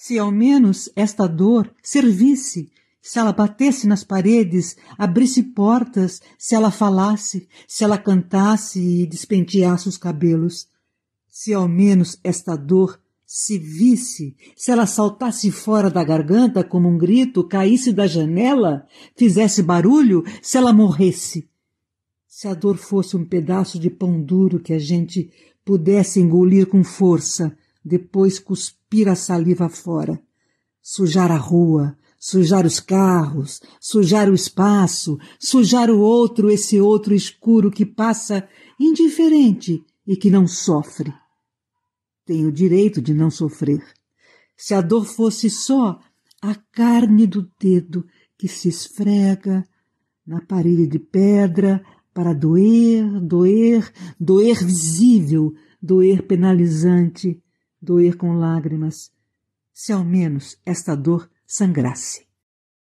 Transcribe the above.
Se ao menos esta dor servisse, se ela batesse nas paredes, abrisse portas, se ela falasse, se ela cantasse e despenteasse os cabelos. Se ao menos esta dor se visse, se ela saltasse fora da garganta como um grito, caísse da janela, fizesse barulho, se ela morresse. Se a dor fosse um pedaço de pão duro que a gente pudesse engolir com força, depois cuspir a saliva fora, sujar a rua, sujar os carros, sujar o espaço, sujar o outro, esse outro escuro que passa indiferente e que não sofre tem o direito de não sofrer. Se a dor fosse só a carne do dedo que se esfrega na parede de pedra para doer, doer, doer visível, doer penalizante, doer com lágrimas, se ao menos esta dor sangrasse.